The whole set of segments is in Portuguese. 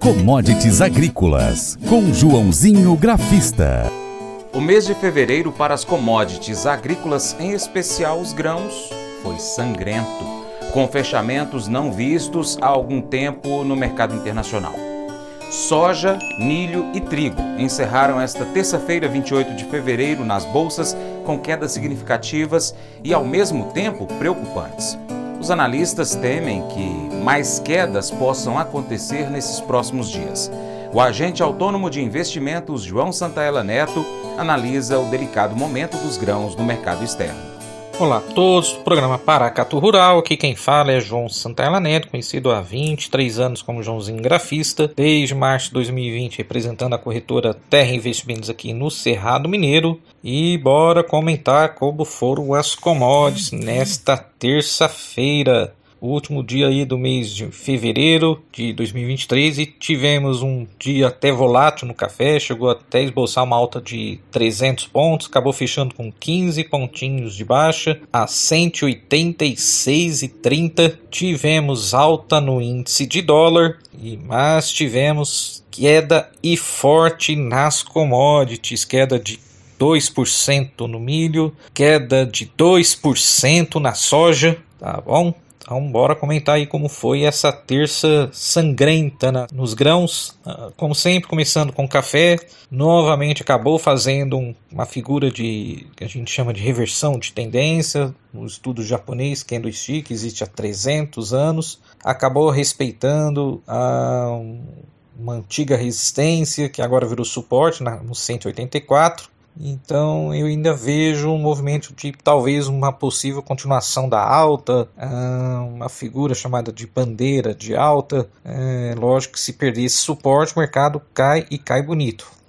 Commodities Agrícolas, com Joãozinho Grafista. O mês de fevereiro para as commodities agrícolas, em especial os grãos, foi sangrento, com fechamentos não vistos há algum tempo no mercado internacional. Soja, milho e trigo encerraram esta terça-feira, 28 de fevereiro, nas bolsas com quedas significativas e, ao mesmo tempo, preocupantes. Os analistas temem que mais quedas possam acontecer nesses próximos dias. O agente autônomo de investimentos João Santaella Neto analisa o delicado momento dos grãos no mercado externo. Olá a todos, programa Paracato Rural, aqui quem fala é João Santana Neto, conhecido há 23 anos como Joãozinho Grafista, desde março de 2020 representando a corretora Terra Investimentos aqui no Cerrado Mineiro. E bora comentar como foram as commodities nesta terça-feira o último dia aí do mês de fevereiro de 2023 e tivemos um dia até volátil no café, chegou até esboçar uma alta de 300 pontos, acabou fechando com 15 pontinhos de baixa a 186,30. Tivemos alta no índice de dólar, e mas tivemos queda e forte nas commodities, queda de 2% no milho, queda de 2% na soja, tá bom? Então, bora comentar aí como foi essa terça sangrenta nos grãos. Uh, como sempre, começando com café. Novamente acabou fazendo um, uma figura de que a gente chama de reversão de tendência. No estudo japonês, Candlestick, existe há 300 anos. Acabou respeitando a, uma antiga resistência que agora virou suporte na, no 184 então eu ainda vejo um movimento de talvez uma possível continuação da alta, ah, uma figura chamada de bandeira de alta. É, lógico que se perder esse suporte, o mercado cai e cai bonito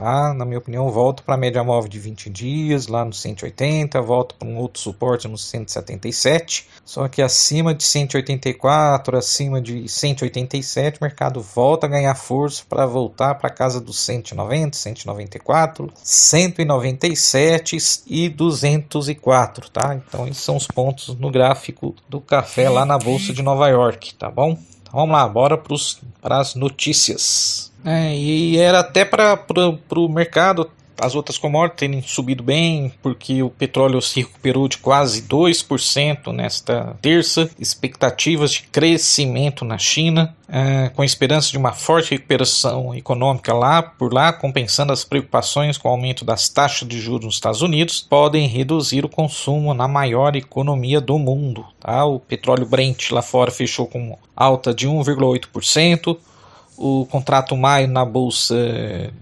tá? Na minha opinião, volto para a média móvel de 20 dias, lá no 180, volto para um outro suporte no 177, só que acima de 184, acima de 187, o mercado volta a ganhar força para voltar para casa dos 190, 194, 197 e 204, tá? Então esses são os pontos no gráfico do café lá na bolsa de Nova York, tá bom? Vamos lá, bora para as notícias. É, e era até para o mercado as outras commodities terem subido bem, porque o petróleo se recuperou de quase 2% nesta terça, expectativas de crescimento na China, é, com esperança de uma forte recuperação econômica lá por lá, compensando as preocupações com o aumento das taxas de juros nos Estados Unidos, podem reduzir o consumo na maior economia do mundo. Tá? O petróleo Brent lá fora fechou com alta de 1,8%, o contrato maio na Bolsa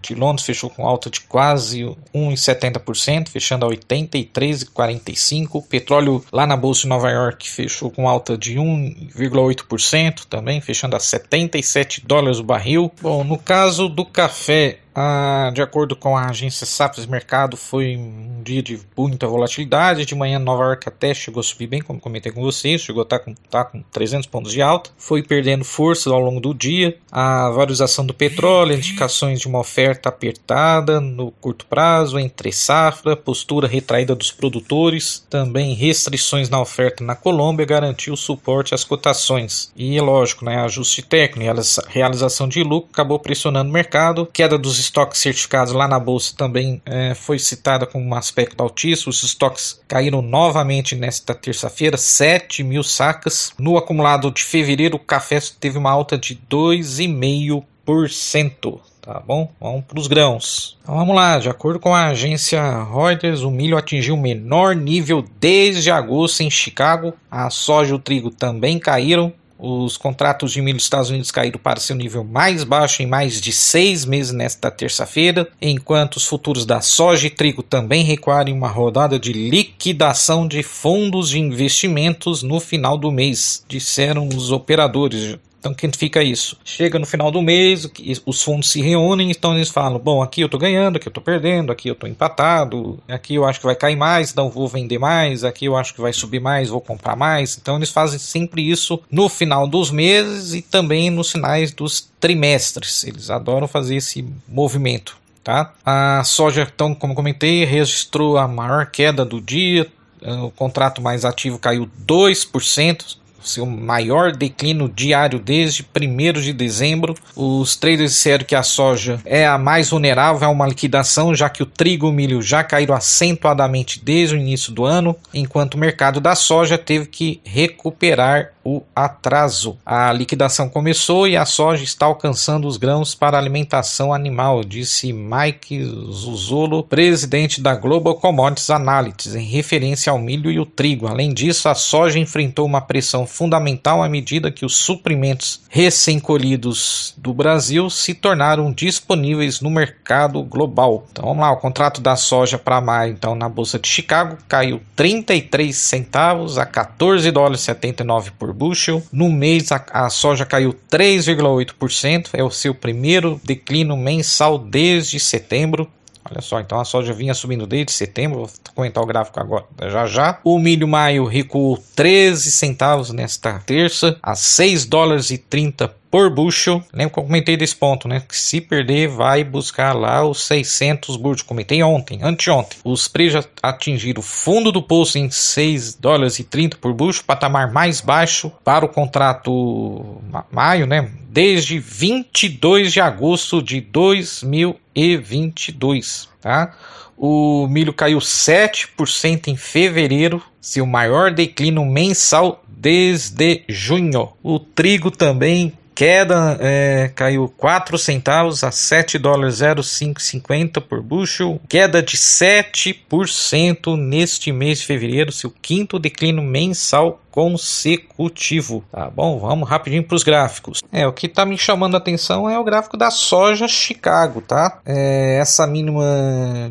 de Londres fechou com alta de quase 1,70%, fechando a 83,45%. O petróleo lá na Bolsa de Nova York fechou com alta de 1,8%, também fechando a 77 dólares o barril. Bom, no caso do café, ah, de acordo com a agência Safras Mercado, foi um dia de muita volatilidade. De manhã, Nova York até chegou a subir bem, como comentei com vocês, chegou a estar tá com, tá com 300 pontos de alta. Foi perdendo força ao longo do dia. A valorização do petróleo, indicações de uma oferta apertada no curto prazo, entre safra, postura retraída dos produtores, também restrições na oferta na Colômbia garantiu suporte às cotações. E lógico, né, ajuste técnico, realização de lucro acabou pressionando o mercado, queda dos estoques certificados lá na bolsa também é, foi citada como um aspecto altíssimo. Os estoques caíram novamente nesta terça-feira, 7 mil sacas. No acumulado de fevereiro, o café teve uma alta de 2,5%. Tá bom? Vamos para os grãos. Então vamos lá, de acordo com a agência Reuters, o milho atingiu o menor nível desde agosto em Chicago. A soja e o trigo também caíram. Os contratos de milho dos Estados Unidos caíram para seu nível mais baixo em mais de seis meses nesta terça-feira, enquanto os futuros da soja e trigo também recuaram em uma rodada de liquidação de fundos de investimentos no final do mês, disseram os operadores. Então, quem fica isso? Chega no final do mês, os fundos se reúnem, então eles falam: bom, aqui eu estou ganhando, aqui eu estou perdendo, aqui eu estou empatado, aqui eu acho que vai cair mais, então vou vender mais, aqui eu acho que vai subir mais, vou comprar mais. Então, eles fazem sempre isso no final dos meses e também nos finais dos trimestres. Eles adoram fazer esse movimento. Tá? A soja, então, como comentei, registrou a maior queda do dia. O contrato mais ativo caiu 2%, seu maior declínio diário desde 1 de dezembro. Os traders disseram que a soja é a mais vulnerável a uma liquidação, já que o trigo e o milho já caíram acentuadamente desde o início do ano, enquanto o mercado da soja teve que recuperar o atraso. A liquidação começou e a soja está alcançando os grãos para alimentação animal, disse Mike Zuzolo, presidente da Global Commodities Analytics, em referência ao milho e o trigo. Além disso, a soja enfrentou uma pressão fundamental à medida que os suprimentos recém-colhidos do Brasil se tornaram disponíveis no mercado global. Então vamos lá, o contrato da soja para maio, então na bolsa de Chicago caiu 33 centavos a 14 dólares 79 por bushel. No mês, a, a soja caiu 3,8%, é o seu primeiro declínio mensal desde setembro. Olha só, então a soja vinha subindo desde setembro, vou comentar o gráfico agora já já. O milho maio recuou 13 centavos nesta terça a 6 dólares e 30 por bushel. Lembra que eu comentei desse ponto, né? Que se perder, vai buscar lá os 600 bushel. Comentei ontem, anteontem. Os preços atingiram o fundo do poço em 6 dólares e 30 por bushel, patamar mais baixo para o contrato maio, né? Desde 22 de agosto de 2022, tá? O milho caiu 7% em fevereiro, seu maior declínio mensal desde junho. O trigo também Queda é, caiu 4 centavos a 7 dólares 0,550 por bushel. Queda de 7% neste mês de fevereiro, seu quinto declínio mensal consecutivo. Tá bom, vamos rapidinho para os gráficos. É, o que está me chamando a atenção é o gráfico da soja Chicago, tá? É, essa mínima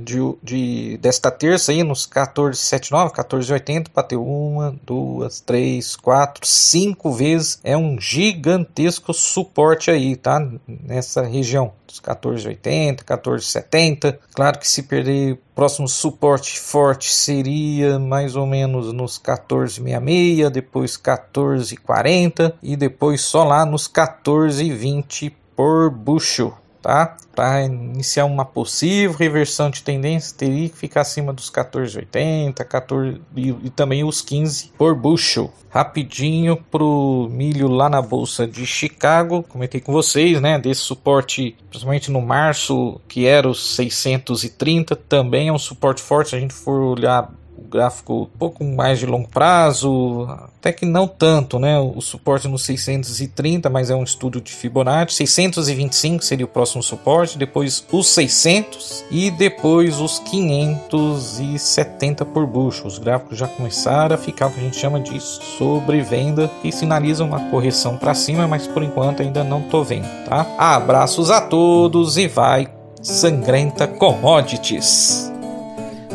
de, de, desta terça aí nos 14,79, 14,80, bateu uma, duas, três, quatro, cinco vezes. É um gigantesco suporte aí, tá? Nessa região dos 14,80, 14,70. Claro que se perder próximo suporte forte seria mais ou menos nos 14,66, depois 14,40 e depois só lá nos 14,20 por bushel tá? Para iniciar uma possível reversão de tendência, teria que ficar acima dos 14,80, 14 e, também os 15 por bushel. Rapidinho pro milho lá na bolsa de Chicago, comentei com vocês, né, desse suporte, principalmente no março, que era os 630, também é um suporte forte, se a gente for olhar gráfico um pouco mais de longo prazo, até que não tanto, né? O suporte no 630, mas é um estudo de Fibonacci. 625 seria o próximo suporte, depois os 600 e depois os 570 por bucho. Os gráficos já começaram a ficar o que a gente chama de sobrevenda e sinalizam uma correção para cima, mas por enquanto ainda não tô vendo, tá? Abraços a todos e vai sangrenta commodities.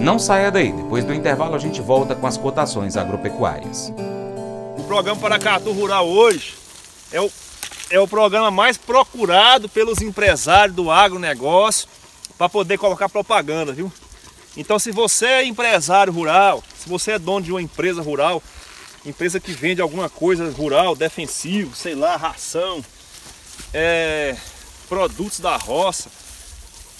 Não saia daí, depois do intervalo a gente volta com as cotações agropecuárias. O programa Paracatu Rural hoje é o, é o programa mais procurado pelos empresários do agronegócio para poder colocar propaganda, viu? Então se você é empresário rural, se você é dono de uma empresa rural, empresa que vende alguma coisa rural, defensivo, sei lá, ração, é, produtos da roça,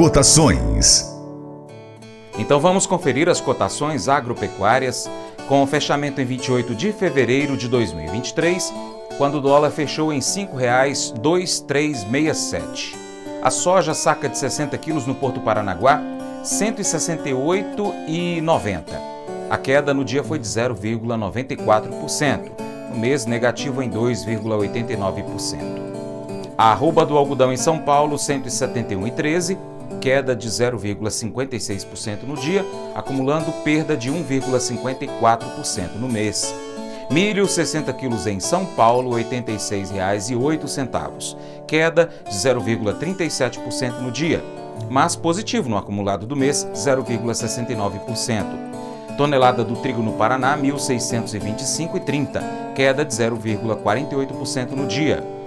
Cotações. Então vamos conferir as cotações agropecuárias com o fechamento em 28 de fevereiro de 2023, quando o dólar fechou em R$ 5,2367. A soja saca de 60 quilos no Porto Paranaguá, R$ 168,90. A queda no dia foi de 0,94%, no mês negativo em 2,89%. A arroba do algodão em São Paulo, 171,13 queda de 0,56% no dia, acumulando perda de 1,54% no mês. Milho 60 quilos em São Paulo, R$ 86,08, queda de 0,37% no dia, mas positivo no acumulado do mês, 0,69%. Tonelada do trigo no Paraná, 1.625,30, queda de 0,48% no dia.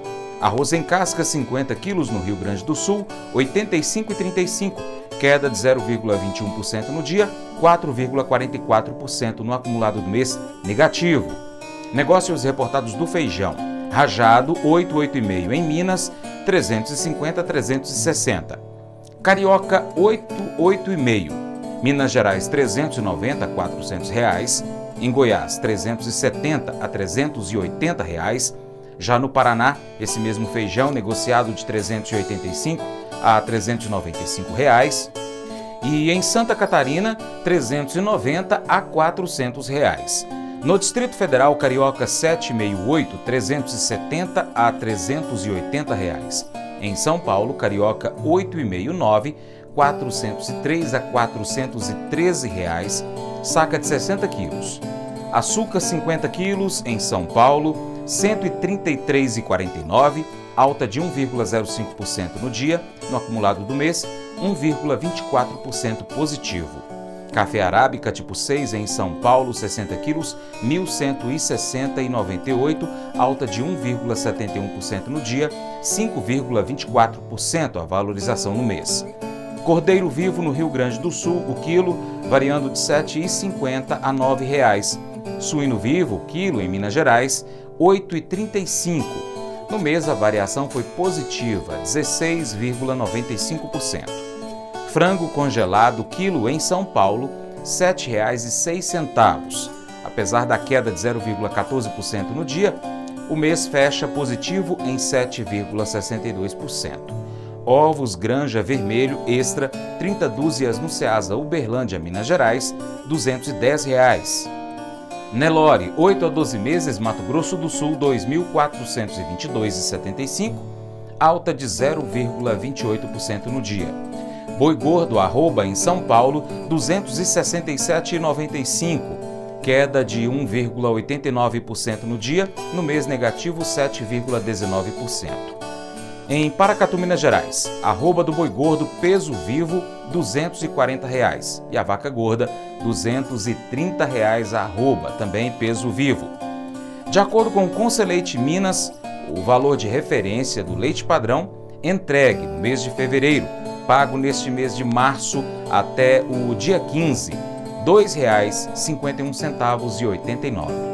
Arroz em casca 50 quilos no Rio Grande do Sul, 85,35, queda de 0,21% no dia, 4,44% no acumulado do mês negativo. Negócios reportados do feijão. Rajado 8,85 em Minas, 350 360. Carioca 8,85. Minas Gerais 390 a 400 reais. Em Goiás 370 a 380 reais. Já no Paraná, esse mesmo feijão negociado de 385 a 395 reais. E em Santa Catarina, 390 a 400 reais. No Distrito Federal, carioca 768, 370 a 380 reais. Em São Paulo, carioca 8,69, 403 a 413 reais. Saca de 60 quilos. Açúcar 50 quilos em São Paulo, 133,49, alta de 1,05% no dia, no acumulado do mês, 1,24% positivo. Café arábica tipo 6 em São Paulo, 60 quilos, 1.160,98, alta de 1,71% no dia, 5,24% a valorização no mês. Cordeiro vivo no Rio Grande do Sul, o quilo, variando de R$ 7,50 a R$ 9,00. Suíno vivo, quilo, em Minas Gerais, 8,35. No mês, a variação foi positiva, 16,95%. Frango congelado quilo em São Paulo, R$ 7,06. Apesar da queda de 0,14% no dia, o mês fecha positivo em 7,62%. Ovos Granja Vermelho Extra, 30 dúzias no Ceasa Uberlândia, Minas Gerais, 210 reais. Nelore, 8 a 12 meses, Mato Grosso do Sul, 2.422,75, alta de 0,28% no dia. Boi gordo, arroba, em São Paulo, 267,95, queda de 1,89% no dia, no mês negativo 7,19%. Em Paracatu, Minas Gerais, arroba do boi gordo peso vivo 240 reais, e a vaca gorda 230 reais arroba, também peso vivo. De acordo com o Conselheite Minas, o valor de referência do leite padrão entregue no mês de fevereiro, pago neste mês de março até o dia 15, R$ 2,51,89.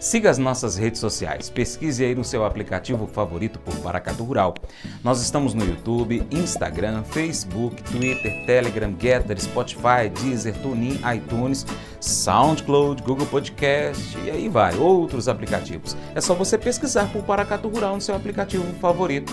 Siga as nossas redes sociais, pesquise aí no seu aplicativo favorito por Paracato Rural. Nós estamos no YouTube, Instagram, Facebook, Twitter, Telegram, Getter, Spotify, Deezer, TuneIn, iTunes, SoundCloud, Google Podcast e aí vai, outros aplicativos. É só você pesquisar por Paracato Rural no seu aplicativo favorito.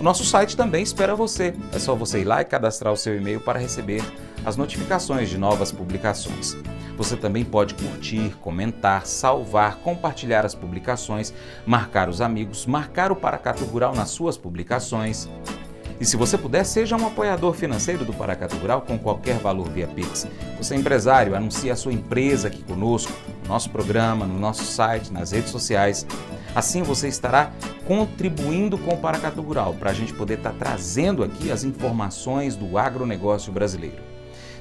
O nosso site também espera você. É só você ir lá e cadastrar o seu e-mail para receber as notificações de novas publicações. Você também pode curtir, comentar, salvar, compartilhar as publicações, marcar os amigos, marcar o Paracato Rural nas suas publicações. E se você puder, seja um apoiador financeiro do Paracato Rural com qualquer valor via Pix. Você é empresário, anuncie a sua empresa aqui conosco, no nosso programa, no nosso site, nas redes sociais. Assim você estará contribuindo com o Paracato Rural para a gente poder estar trazendo aqui as informações do agronegócio brasileiro.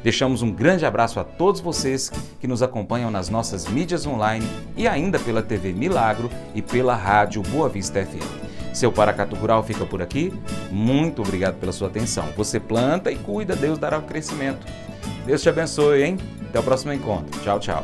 Deixamos um grande abraço a todos vocês que nos acompanham nas nossas mídias online e ainda pela TV Milagro e pela rádio Boa Vista FM. Seu Paracato Rural fica por aqui. Muito obrigado pela sua atenção. Você planta e cuida, Deus dará o crescimento. Deus te abençoe, hein? Até o próximo encontro. Tchau, tchau.